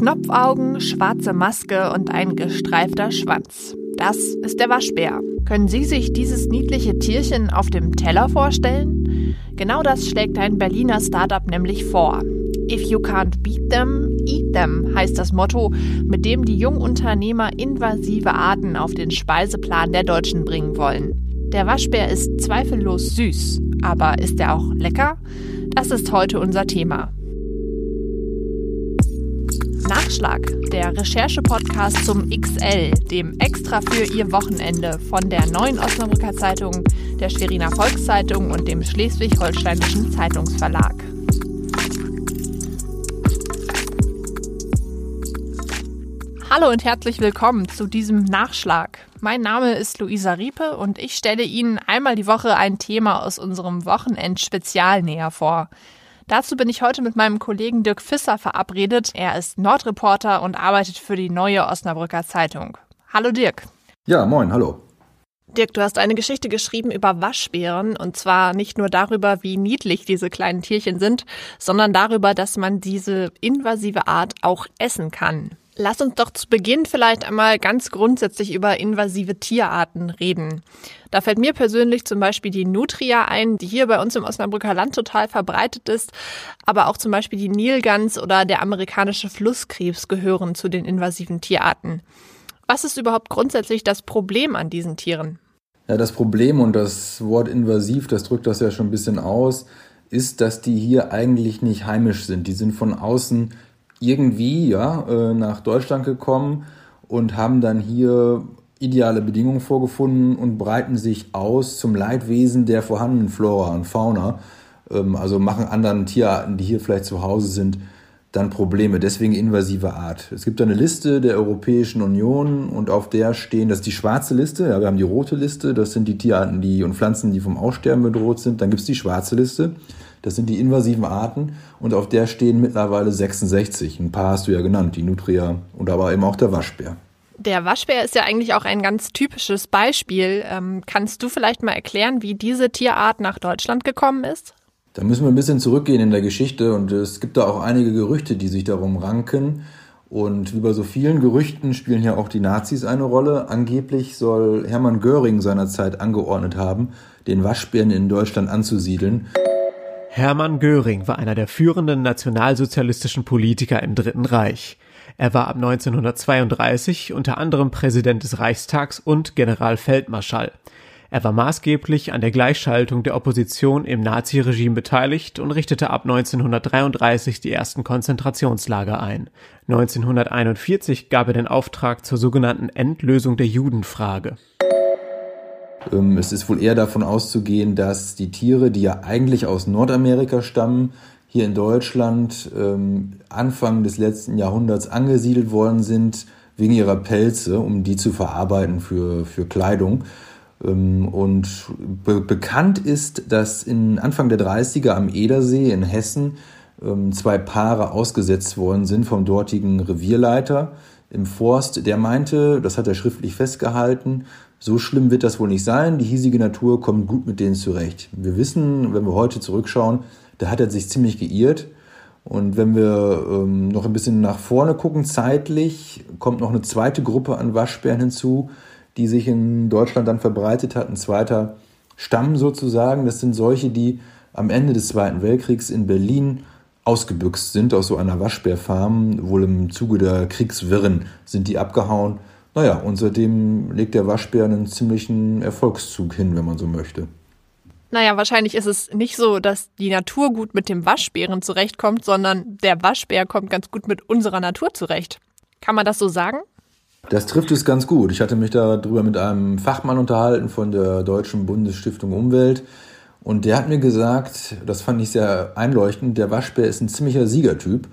Knopfaugen, schwarze Maske und ein gestreifter Schwanz. Das ist der Waschbär. Können Sie sich dieses niedliche Tierchen auf dem Teller vorstellen? Genau das schlägt ein Berliner Startup nämlich vor. If you can't beat them, eat them heißt das Motto, mit dem die Jungunternehmer invasive Arten auf den Speiseplan der Deutschen bringen wollen. Der Waschbär ist zweifellos süß, aber ist er auch lecker? Das ist heute unser Thema. Nachschlag, der Recherche-Podcast zum XL, dem extra für Ihr Wochenende von der Neuen Osnabrücker Zeitung, der Schweriner Volkszeitung und dem Schleswig-Holsteinischen Zeitungsverlag. Hallo und herzlich willkommen zu diesem Nachschlag. Mein Name ist Luisa Riepe und ich stelle Ihnen einmal die Woche ein Thema aus unserem Wochenend-Spezial näher vor. Dazu bin ich heute mit meinem Kollegen Dirk Fisser verabredet. Er ist Nordreporter und arbeitet für die neue Osnabrücker Zeitung. Hallo Dirk. Ja, moin, hallo. Dirk, du hast eine Geschichte geschrieben über Waschbären und zwar nicht nur darüber, wie niedlich diese kleinen Tierchen sind, sondern darüber, dass man diese invasive Art auch essen kann. Lass uns doch zu Beginn vielleicht einmal ganz grundsätzlich über invasive Tierarten reden. Da fällt mir persönlich zum Beispiel die Nutria ein, die hier bei uns im Osnabrücker Land total verbreitet ist. Aber auch zum Beispiel die Nilgans oder der amerikanische Flusskrebs gehören zu den invasiven Tierarten. Was ist überhaupt grundsätzlich das Problem an diesen Tieren? Ja, das Problem und das Wort invasiv, das drückt das ja schon ein bisschen aus, ist, dass die hier eigentlich nicht heimisch sind. Die sind von außen irgendwie ja, äh, nach Deutschland gekommen und haben dann hier ideale Bedingungen vorgefunden und breiten sich aus zum Leidwesen der vorhandenen Flora und Fauna. Ähm, also machen anderen Tierarten, die hier vielleicht zu Hause sind, dann Probleme. Deswegen invasive Art. Es gibt eine Liste der Europäischen Union und auf der stehen, das ist die schwarze Liste, ja, wir haben die rote Liste, das sind die Tierarten die, und Pflanzen, die vom Aussterben bedroht sind. Dann gibt es die schwarze Liste. Das sind die invasiven Arten und auf der stehen mittlerweile 66. Ein paar hast du ja genannt, die Nutria und aber eben auch der Waschbär. Der Waschbär ist ja eigentlich auch ein ganz typisches Beispiel. Ähm, kannst du vielleicht mal erklären, wie diese Tierart nach Deutschland gekommen ist? Da müssen wir ein bisschen zurückgehen in der Geschichte und es gibt da auch einige Gerüchte, die sich darum ranken. Und wie bei so vielen Gerüchten spielen hier auch die Nazis eine Rolle. Angeblich soll Hermann Göring seinerzeit angeordnet haben, den Waschbären in Deutschland anzusiedeln. Hermann Göring war einer der führenden nationalsozialistischen Politiker im Dritten Reich. Er war ab 1932 unter anderem Präsident des Reichstags und Generalfeldmarschall. Er war maßgeblich an der Gleichschaltung der Opposition im Naziregime beteiligt und richtete ab 1933 die ersten Konzentrationslager ein. 1941 gab er den Auftrag zur sogenannten Endlösung der Judenfrage. Ähm, es ist wohl eher davon auszugehen, dass die Tiere, die ja eigentlich aus Nordamerika stammen, hier in Deutschland ähm, Anfang des letzten Jahrhunderts angesiedelt worden sind wegen ihrer Pelze, um die zu verarbeiten für, für Kleidung. Ähm, und be bekannt ist, dass in Anfang der 30er am Edersee in Hessen zwei Paare ausgesetzt worden sind vom dortigen Revierleiter im Forst. Der meinte, das hat er schriftlich festgehalten, so schlimm wird das wohl nicht sein. Die hiesige Natur kommt gut mit denen zurecht. Wir wissen, wenn wir heute zurückschauen, da hat er sich ziemlich geirrt. Und wenn wir ähm, noch ein bisschen nach vorne gucken, zeitlich, kommt noch eine zweite Gruppe an Waschbären hinzu, die sich in Deutschland dann verbreitet hat. Ein zweiter Stamm sozusagen. Das sind solche, die am Ende des Zweiten Weltkriegs in Berlin ausgebüxt sind aus so einer Waschbärfarm. Wohl im Zuge der Kriegswirren sind die abgehauen naja, und seitdem legt der Waschbär einen ziemlichen Erfolgszug hin, wenn man so möchte. Naja, wahrscheinlich ist es nicht so, dass die Natur gut mit dem Waschbären zurechtkommt, sondern der Waschbär kommt ganz gut mit unserer Natur zurecht. Kann man das so sagen? Das trifft es ganz gut. Ich hatte mich darüber mit einem Fachmann unterhalten von der Deutschen Bundesstiftung Umwelt. Und der hat mir gesagt, das fand ich sehr einleuchtend, der Waschbär ist ein ziemlicher Siegertyp.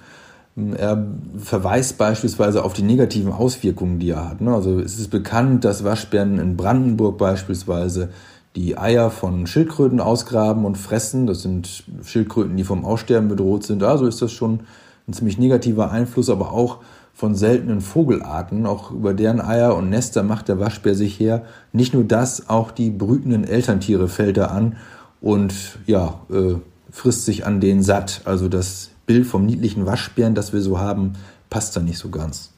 Er verweist beispielsweise auf die negativen Auswirkungen, die er hat. Ne? Also es ist bekannt, dass Waschbären in Brandenburg beispielsweise die Eier von Schildkröten ausgraben und fressen. Das sind Schildkröten, die vom Aussterben bedroht sind. Also ist das schon ein ziemlich negativer Einfluss, aber auch von seltenen Vogelarten. Auch über deren Eier und Nester macht der Waschbär sich her. Nicht nur das, auch die brütenden Elterntiere fällt er an und ja, äh, frisst sich an denen satt. Also das Bild vom niedlichen Waschbären, das wir so haben, passt da nicht so ganz.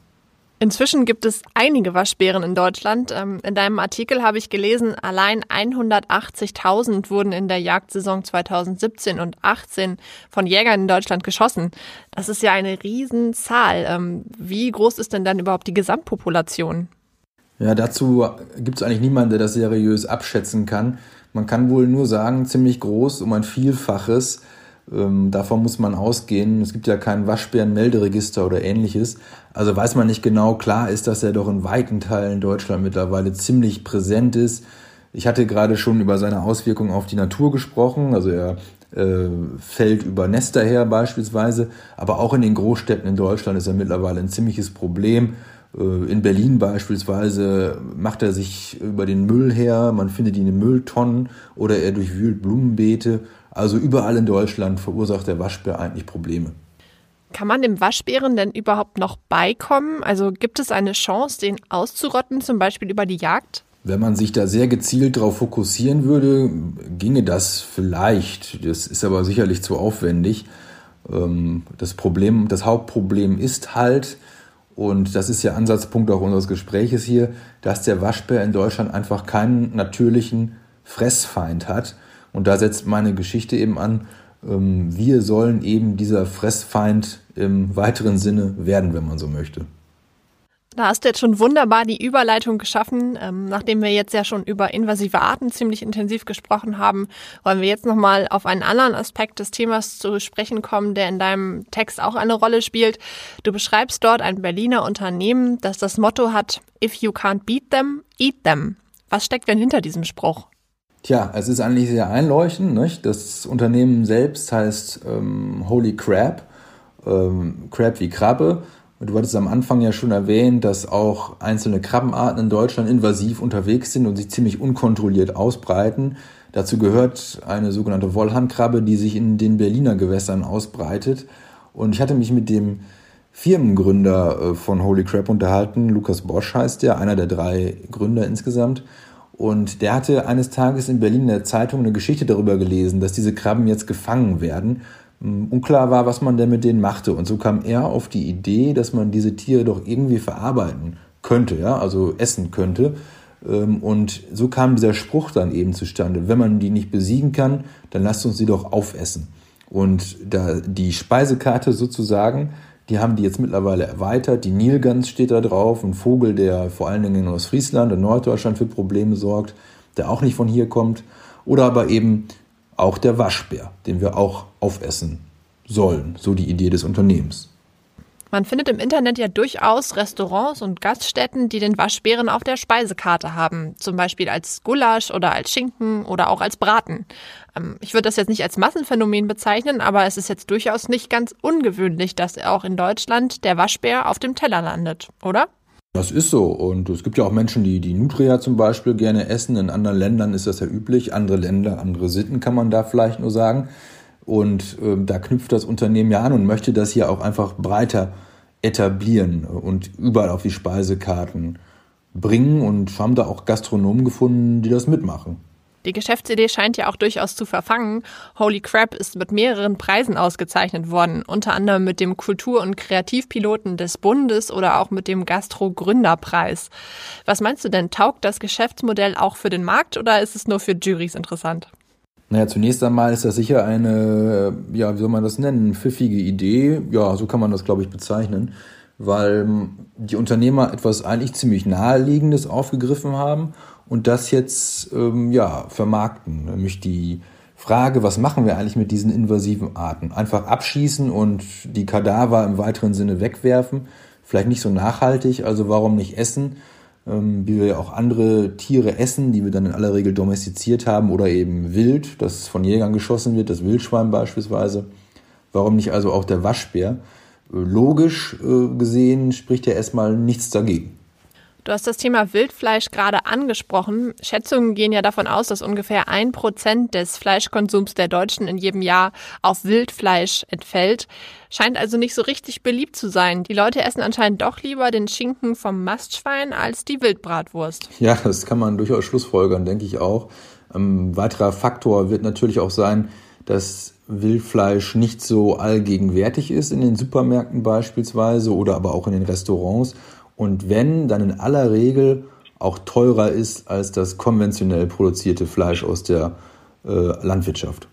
Inzwischen gibt es einige Waschbären in Deutschland. Ähm, in deinem Artikel habe ich gelesen, allein 180.000 wurden in der Jagdsaison 2017 und 18 von Jägern in Deutschland geschossen. Das ist ja eine Riesenzahl. Ähm, wie groß ist denn dann überhaupt die Gesamtpopulation? Ja, dazu gibt es eigentlich niemanden, der das seriös abschätzen kann. Man kann wohl nur sagen, ziemlich groß, um ein Vielfaches. Ähm, davon muss man ausgehen. Es gibt ja kein Waschbärenmelderegister oder ähnliches. Also weiß man nicht genau. Klar ist, dass er doch in weiten Teilen Deutschland mittlerweile ziemlich präsent ist. Ich hatte gerade schon über seine Auswirkungen auf die Natur gesprochen. Also er äh, fällt über Nester her beispielsweise. Aber auch in den Großstädten in Deutschland ist er mittlerweile ein ziemliches Problem. Äh, in Berlin beispielsweise macht er sich über den Müll her, man findet ihn in Mülltonnen oder er durchwühlt Blumenbeete. Also überall in Deutschland verursacht der Waschbär eigentlich Probleme. Kann man dem Waschbären denn überhaupt noch beikommen? Also gibt es eine Chance, den auszurotten, zum Beispiel über die Jagd? Wenn man sich da sehr gezielt darauf fokussieren würde, ginge das vielleicht. Das ist aber sicherlich zu aufwendig. Ähm, das Problem, das Hauptproblem ist halt, und das ist ja Ansatzpunkt auch unseres Gespräches hier, dass der Waschbär in Deutschland einfach keinen natürlichen Fressfeind hat. Und da setzt meine Geschichte eben an, ähm, wir sollen eben dieser Fressfeind im weiteren Sinne werden, wenn man so möchte. Da hast du jetzt schon wunderbar die Überleitung geschaffen. Ähm, nachdem wir jetzt ja schon über invasive Arten ziemlich intensiv gesprochen haben, wollen wir jetzt nochmal auf einen anderen Aspekt des Themas zu sprechen kommen, der in deinem Text auch eine Rolle spielt. Du beschreibst dort ein Berliner Unternehmen, das das Motto hat, If you can't beat them, eat them. Was steckt denn hinter diesem Spruch? Tja, es ist eigentlich sehr einleuchtend. Nicht? Das Unternehmen selbst heißt ähm, Holy Crab, ähm, Crab wie Krabbe. Du hattest am Anfang ja schon erwähnt, dass auch einzelne Krabbenarten in Deutschland invasiv unterwegs sind und sich ziemlich unkontrolliert ausbreiten. Dazu gehört eine sogenannte Wollhandkrabbe, die sich in den Berliner Gewässern ausbreitet. Und ich hatte mich mit dem Firmengründer äh, von Holy Crab unterhalten. Lukas Bosch heißt der, einer der drei Gründer insgesamt. Und der hatte eines Tages in Berlin in der Zeitung eine Geschichte darüber gelesen, dass diese Krabben jetzt gefangen werden. Hm, unklar war, was man denn mit denen machte. Und so kam er auf die Idee, dass man diese Tiere doch irgendwie verarbeiten könnte, ja, also essen könnte. Ähm, und so kam dieser Spruch dann eben zustande. Wenn man die nicht besiegen kann, dann lasst uns sie doch aufessen. Und da die Speisekarte sozusagen die haben die jetzt mittlerweile erweitert. Die Nilgans steht da drauf, ein Vogel, der vor allen Dingen in Ostfriesland und Norddeutschland für Probleme sorgt, der auch nicht von hier kommt. Oder aber eben auch der Waschbär, den wir auch aufessen sollen. So die Idee des Unternehmens. Man findet im Internet ja durchaus Restaurants und Gaststätten, die den Waschbären auf der Speisekarte haben. Zum Beispiel als Gulasch oder als Schinken oder auch als Braten. Ähm, ich würde das jetzt nicht als Massenphänomen bezeichnen, aber es ist jetzt durchaus nicht ganz ungewöhnlich, dass auch in Deutschland der Waschbär auf dem Teller landet, oder? Das ist so. Und es gibt ja auch Menschen, die die Nutria zum Beispiel gerne essen. In anderen Ländern ist das ja üblich. Andere Länder, andere Sitten kann man da vielleicht nur sagen. Und äh, da knüpft das Unternehmen ja an und möchte das hier auch einfach breiter etablieren und überall auf die Speisekarten bringen und haben da auch Gastronomen gefunden, die das mitmachen. Die Geschäftsidee scheint ja auch durchaus zu verfangen. Holy Crap ist mit mehreren Preisen ausgezeichnet worden, unter anderem mit dem Kultur- und Kreativpiloten des Bundes oder auch mit dem Gastro-Gründerpreis. Was meinst du denn, taugt das Geschäftsmodell auch für den Markt oder ist es nur für Juries interessant? Naja, zunächst einmal ist das sicher eine, ja, wie soll man das nennen, pfiffige Idee. Ja, so kann man das, glaube ich, bezeichnen, weil die Unternehmer etwas eigentlich ziemlich Naheliegendes aufgegriffen haben und das jetzt, ähm, ja, vermarkten. Nämlich die Frage, was machen wir eigentlich mit diesen invasiven Arten? Einfach abschießen und die Kadaver im weiteren Sinne wegwerfen? Vielleicht nicht so nachhaltig, also warum nicht essen? Ähm, wie wir ja auch andere Tiere essen, die wir dann in aller Regel domestiziert haben oder eben wild, das von Jägern geschossen wird, das Wildschwein beispielsweise. Warum nicht also auch der Waschbär? Äh, logisch äh, gesehen spricht ja erstmal nichts dagegen. Du hast das Thema Wildfleisch gerade angesprochen. Schätzungen gehen ja davon aus, dass ungefähr ein Prozent des Fleischkonsums der Deutschen in jedem Jahr auf Wildfleisch entfällt. Scheint also nicht so richtig beliebt zu sein. Die Leute essen anscheinend doch lieber den Schinken vom Mastschwein als die Wildbratwurst. Ja, das kann man durchaus schlussfolgern, denke ich auch. Ein weiterer Faktor wird natürlich auch sein, dass Wildfleisch nicht so allgegenwärtig ist in den Supermärkten beispielsweise oder aber auch in den Restaurants und wenn, dann in aller Regel auch teurer ist als das konventionell produzierte Fleisch aus der äh, Landwirtschaft.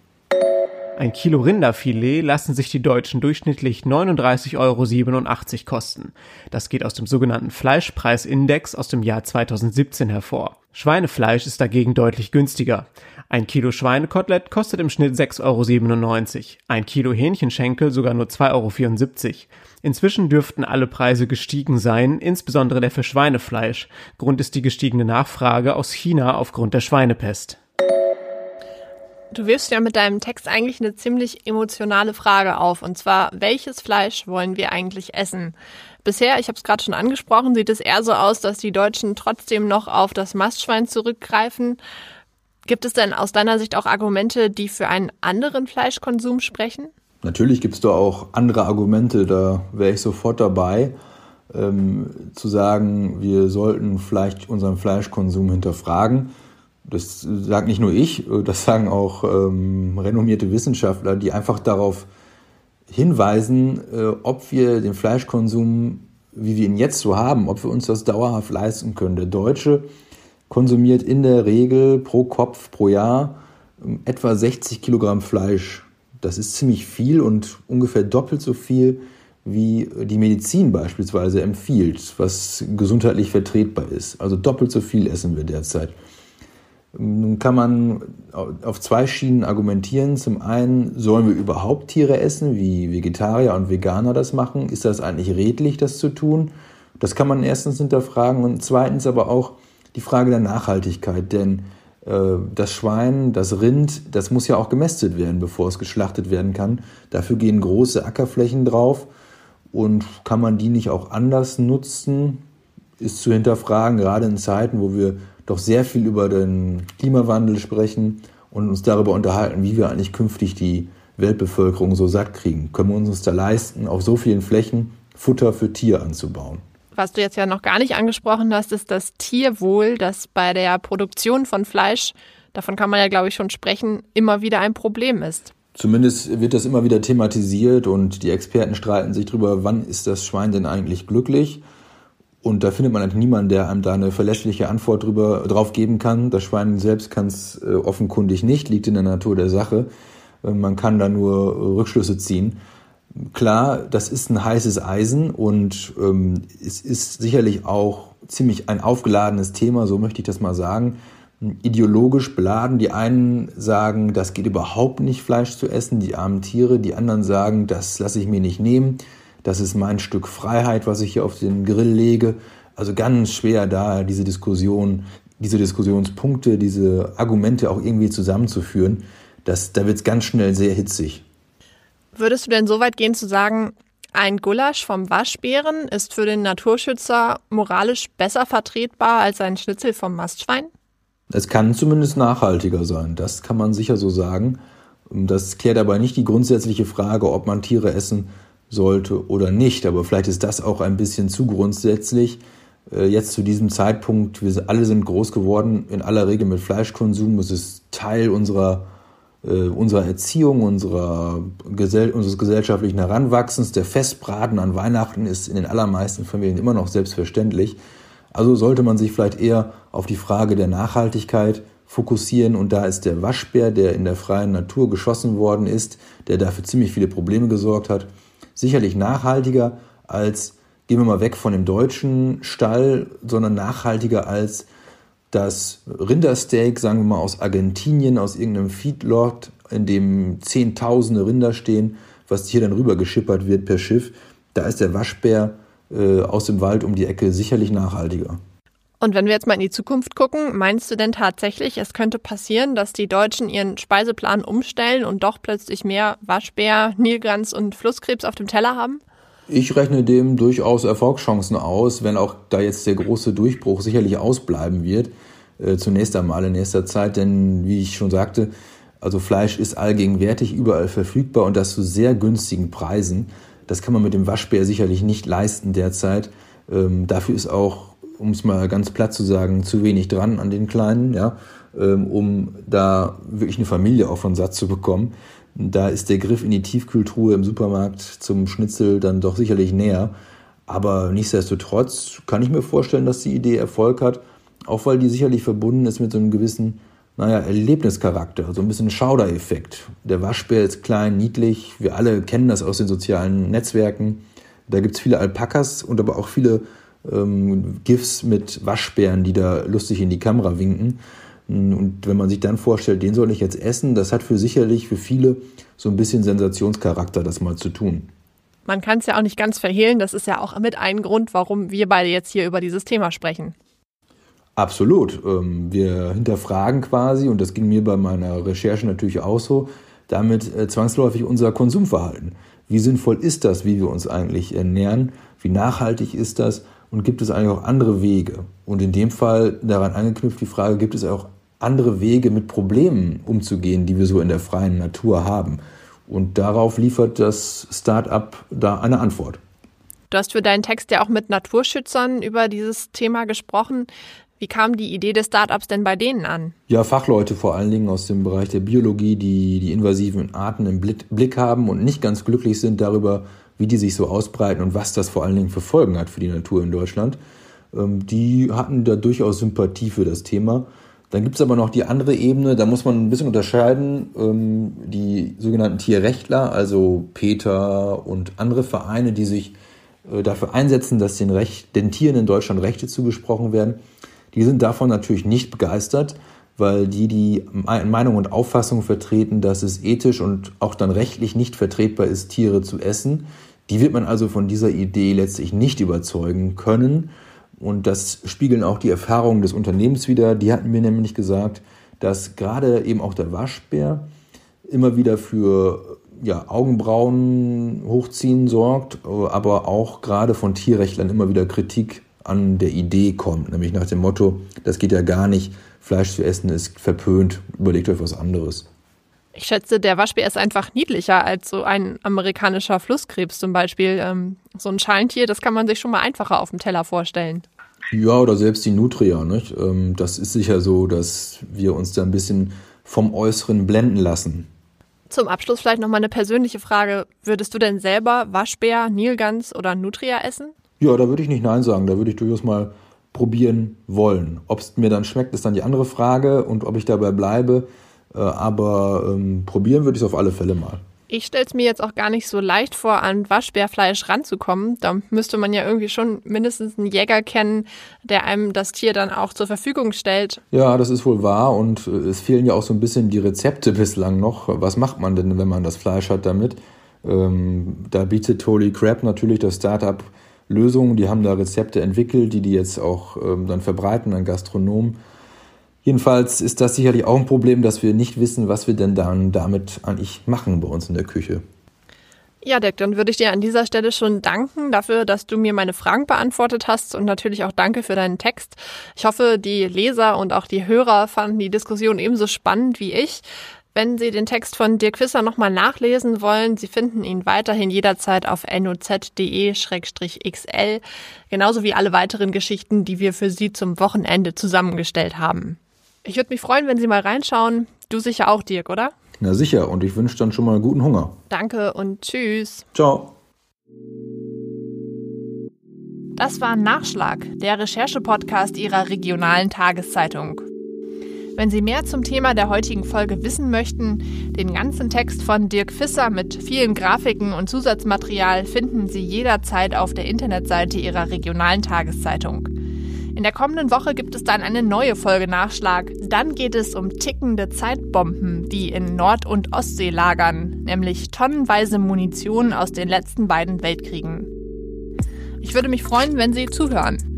Ein Kilo Rinderfilet lassen sich die Deutschen durchschnittlich 39,87 Euro kosten. Das geht aus dem sogenannten Fleischpreisindex aus dem Jahr 2017 hervor. Schweinefleisch ist dagegen deutlich günstiger. Ein Kilo Schweinekotelett kostet im Schnitt 6,97 Euro, ein Kilo Hähnchenschenkel sogar nur 2,74 Euro. Inzwischen dürften alle Preise gestiegen sein, insbesondere der für Schweinefleisch. Grund ist die gestiegene Nachfrage aus China aufgrund der Schweinepest. Du wirfst ja mit deinem Text eigentlich eine ziemlich emotionale Frage auf, und zwar, welches Fleisch wollen wir eigentlich essen? Bisher, ich habe es gerade schon angesprochen, sieht es eher so aus, dass die Deutschen trotzdem noch auf das Mastschwein zurückgreifen. Gibt es denn aus deiner Sicht auch Argumente, die für einen anderen Fleischkonsum sprechen? Natürlich gibt es da auch andere Argumente, da wäre ich sofort dabei, ähm, zu sagen, wir sollten vielleicht unseren Fleischkonsum hinterfragen. Das sagt nicht nur ich, das sagen auch ähm, renommierte Wissenschaftler, die einfach darauf hinweisen, äh, ob wir den Fleischkonsum, wie wir ihn jetzt so haben, ob wir uns das dauerhaft leisten können. Der Deutsche konsumiert in der Regel pro Kopf pro Jahr ähm, etwa 60 Kilogramm Fleisch. Das ist ziemlich viel und ungefähr doppelt so viel, wie die Medizin beispielsweise empfiehlt, was gesundheitlich vertretbar ist. Also doppelt so viel essen wir derzeit. Nun kann man auf zwei Schienen argumentieren. Zum einen, sollen wir überhaupt Tiere essen, wie Vegetarier und Veganer das machen? Ist das eigentlich redlich, das zu tun? Das kann man erstens hinterfragen und zweitens aber auch die Frage der Nachhaltigkeit, denn äh, das Schwein, das Rind, das muss ja auch gemästet werden, bevor es geschlachtet werden kann. Dafür gehen große Ackerflächen drauf und kann man die nicht auch anders nutzen, ist zu hinterfragen, gerade in Zeiten, wo wir doch sehr viel über den Klimawandel sprechen und uns darüber unterhalten, wie wir eigentlich künftig die Weltbevölkerung so satt kriegen. Können wir uns da leisten, auf so vielen Flächen Futter für Tier anzubauen? Was du jetzt ja noch gar nicht angesprochen hast, ist das Tierwohl, das bei der Produktion von Fleisch, davon kann man ja, glaube ich, schon sprechen, immer wieder ein Problem ist. Zumindest wird das immer wieder thematisiert und die Experten streiten sich darüber, wann ist das Schwein denn eigentlich glücklich? Und da findet man eigentlich niemanden, der einem da eine verlässliche Antwort drüber, drauf geben kann. Das Schwein selbst kann es äh, offenkundig nicht, liegt in der Natur der Sache. Äh, man kann da nur Rückschlüsse ziehen. Klar, das ist ein heißes Eisen und ähm, es ist sicherlich auch ziemlich ein aufgeladenes Thema, so möchte ich das mal sagen. Ideologisch beladen. Die einen sagen, das geht überhaupt nicht, Fleisch zu essen, die armen Tiere. Die anderen sagen, das lasse ich mir nicht nehmen das ist mein Stück Freiheit, was ich hier auf den Grill lege. Also ganz schwer da diese Diskussion, diese Diskussionspunkte, diese Argumente auch irgendwie zusammenzuführen. Das, da wird es ganz schnell sehr hitzig. Würdest du denn so weit gehen zu sagen, ein Gulasch vom Waschbären ist für den Naturschützer moralisch besser vertretbar als ein Schnitzel vom Mastschwein? Es kann zumindest nachhaltiger sein, das kann man sicher so sagen. Das klärt aber nicht die grundsätzliche Frage, ob man Tiere essen sollte oder nicht. Aber vielleicht ist das auch ein bisschen zu grundsätzlich. Äh, jetzt zu diesem Zeitpunkt, wir alle sind groß geworden, in aller Regel mit Fleischkonsum. Es ist Teil unserer, äh, unserer Erziehung, unserer unseres gesellschaftlichen Heranwachsens. Der Festbraten an Weihnachten ist in den allermeisten Familien immer noch selbstverständlich. Also sollte man sich vielleicht eher auf die Frage der Nachhaltigkeit fokussieren. Und da ist der Waschbär, der in der freien Natur geschossen worden ist, der dafür ziemlich viele Probleme gesorgt hat, sicherlich nachhaltiger als, gehen wir mal weg von dem deutschen Stall, sondern nachhaltiger als das Rindersteak, sagen wir mal aus Argentinien, aus irgendeinem Feedlot, in dem Zehntausende Rinder stehen, was hier dann rüber geschippert wird per Schiff. Da ist der Waschbär äh, aus dem Wald um die Ecke sicherlich nachhaltiger. Und wenn wir jetzt mal in die Zukunft gucken, meinst du denn tatsächlich, es könnte passieren, dass die Deutschen ihren Speiseplan umstellen und doch plötzlich mehr Waschbär, Nilgans und Flusskrebs auf dem Teller haben? Ich rechne dem durchaus Erfolgschancen aus, wenn auch da jetzt der große Durchbruch sicherlich ausbleiben wird. Äh, zunächst einmal in nächster Zeit, denn wie ich schon sagte, also Fleisch ist allgegenwärtig überall verfügbar und das zu sehr günstigen Preisen. Das kann man mit dem Waschbär sicherlich nicht leisten derzeit. Ähm, dafür ist auch um es mal ganz platt zu sagen, zu wenig dran an den Kleinen, ja, ähm, um da wirklich eine Familie auch von Satz zu bekommen. Da ist der Griff in die Tiefkühltruhe im Supermarkt zum Schnitzel dann doch sicherlich näher. Aber nichtsdestotrotz kann ich mir vorstellen, dass die Idee Erfolg hat, auch weil die sicherlich verbunden ist mit so einem gewissen, naja, Erlebnischarakter, so ein bisschen Schaudereffekt. Der Waschbär ist klein, niedlich, wir alle kennen das aus den sozialen Netzwerken. Da gibt es viele Alpakas und aber auch viele ähm, GIFs mit Waschbären, die da lustig in die Kamera winken. Und wenn man sich dann vorstellt, den soll ich jetzt essen, das hat für sicherlich für viele so ein bisschen Sensationscharakter, das mal zu tun. Man kann es ja auch nicht ganz verhehlen, das ist ja auch mit ein Grund, warum wir beide jetzt hier über dieses Thema sprechen. Absolut. Ähm, wir hinterfragen quasi, und das ging mir bei meiner Recherche natürlich auch so, damit äh, zwangsläufig unser Konsumverhalten. Wie sinnvoll ist das, wie wir uns eigentlich ernähren? Wie nachhaltig ist das? Und gibt es eigentlich auch andere Wege? Und in dem Fall daran angeknüpft die Frage, gibt es auch andere Wege, mit Problemen umzugehen, die wir so in der freien Natur haben? Und darauf liefert das Start-up da eine Antwort. Du hast für deinen Text ja auch mit Naturschützern über dieses Thema gesprochen. Wie kam die Idee des Startups denn bei denen an? Ja, Fachleute vor allen Dingen aus dem Bereich der Biologie, die die invasiven Arten im Blick haben und nicht ganz glücklich sind darüber, wie die sich so ausbreiten und was das vor allen Dingen für Folgen hat für die Natur in Deutschland. Ähm, die hatten da durchaus Sympathie für das Thema. Dann gibt es aber noch die andere Ebene, da muss man ein bisschen unterscheiden. Ähm, die sogenannten Tierrechtler, also Peter und andere Vereine, die sich äh, dafür einsetzen, dass den, Recht, den Tieren in Deutschland Rechte zugesprochen werden, die sind davon natürlich nicht begeistert, weil die die Meinung und Auffassung vertreten, dass es ethisch und auch dann rechtlich nicht vertretbar ist, Tiere zu essen. Die wird man also von dieser Idee letztlich nicht überzeugen können. Und das spiegeln auch die Erfahrungen des Unternehmens wieder. Die hatten mir nämlich gesagt, dass gerade eben auch der Waschbär immer wieder für ja, Augenbrauen hochziehen sorgt, aber auch gerade von Tierrechtlern immer wieder Kritik an der Idee kommt, nämlich nach dem Motto, das geht ja gar nicht, Fleisch zu essen ist verpönt, überlegt euch was anderes. Ich schätze, der Waschbär ist einfach niedlicher als so ein amerikanischer Flusskrebs zum Beispiel. Ähm, so ein Schalentier, das kann man sich schon mal einfacher auf dem Teller vorstellen. Ja, oder selbst die Nutria. Nicht? Ähm, das ist sicher so, dass wir uns da ein bisschen vom Äußeren blenden lassen. Zum Abschluss vielleicht nochmal eine persönliche Frage. Würdest du denn selber Waschbär, Nilgans oder Nutria essen? Ja, da würde ich nicht Nein sagen. Da würde ich durchaus mal probieren wollen. Ob es mir dann schmeckt, ist dann die andere Frage und ob ich dabei bleibe. Äh, aber ähm, probieren würde ich es auf alle Fälle mal. Ich stelle es mir jetzt auch gar nicht so leicht vor, an Waschbärfleisch ranzukommen. Da müsste man ja irgendwie schon mindestens einen Jäger kennen, der einem das Tier dann auch zur Verfügung stellt. Ja, das ist wohl wahr und äh, es fehlen ja auch so ein bisschen die Rezepte bislang noch. Was macht man denn, wenn man das Fleisch hat damit? Ähm, da bietet Holy Crab natürlich das Startup Lösungen. Die haben da Rezepte entwickelt, die die jetzt auch ähm, dann verbreiten an Gastronomen. Jedenfalls ist das sicherlich auch ein Problem, dass wir nicht wissen, was wir denn dann damit eigentlich machen bei uns in der Küche. Ja, Dirk, dann würde ich dir an dieser Stelle schon danken dafür, dass du mir meine Fragen beantwortet hast und natürlich auch danke für deinen Text. Ich hoffe, die Leser und auch die Hörer fanden die Diskussion ebenso spannend wie ich. Wenn Sie den Text von Dirk Wisser nochmal nachlesen wollen, Sie finden ihn weiterhin jederzeit auf noz.de-xl, genauso wie alle weiteren Geschichten, die wir für Sie zum Wochenende zusammengestellt haben. Ich würde mich freuen, wenn Sie mal reinschauen. Du sicher auch, Dirk, oder? Na sicher, und ich wünsche dann schon mal einen guten Hunger. Danke und tschüss. Ciao. Das war Nachschlag, der Recherche-Podcast Ihrer regionalen Tageszeitung. Wenn Sie mehr zum Thema der heutigen Folge wissen möchten, den ganzen Text von Dirk Fisser mit vielen Grafiken und Zusatzmaterial finden Sie jederzeit auf der Internetseite Ihrer regionalen Tageszeitung. In der kommenden Woche gibt es dann eine neue Folge Nachschlag. Dann geht es um tickende Zeitbomben, die in Nord- und Ostsee lagern, nämlich tonnenweise Munition aus den letzten beiden Weltkriegen. Ich würde mich freuen, wenn Sie zuhören.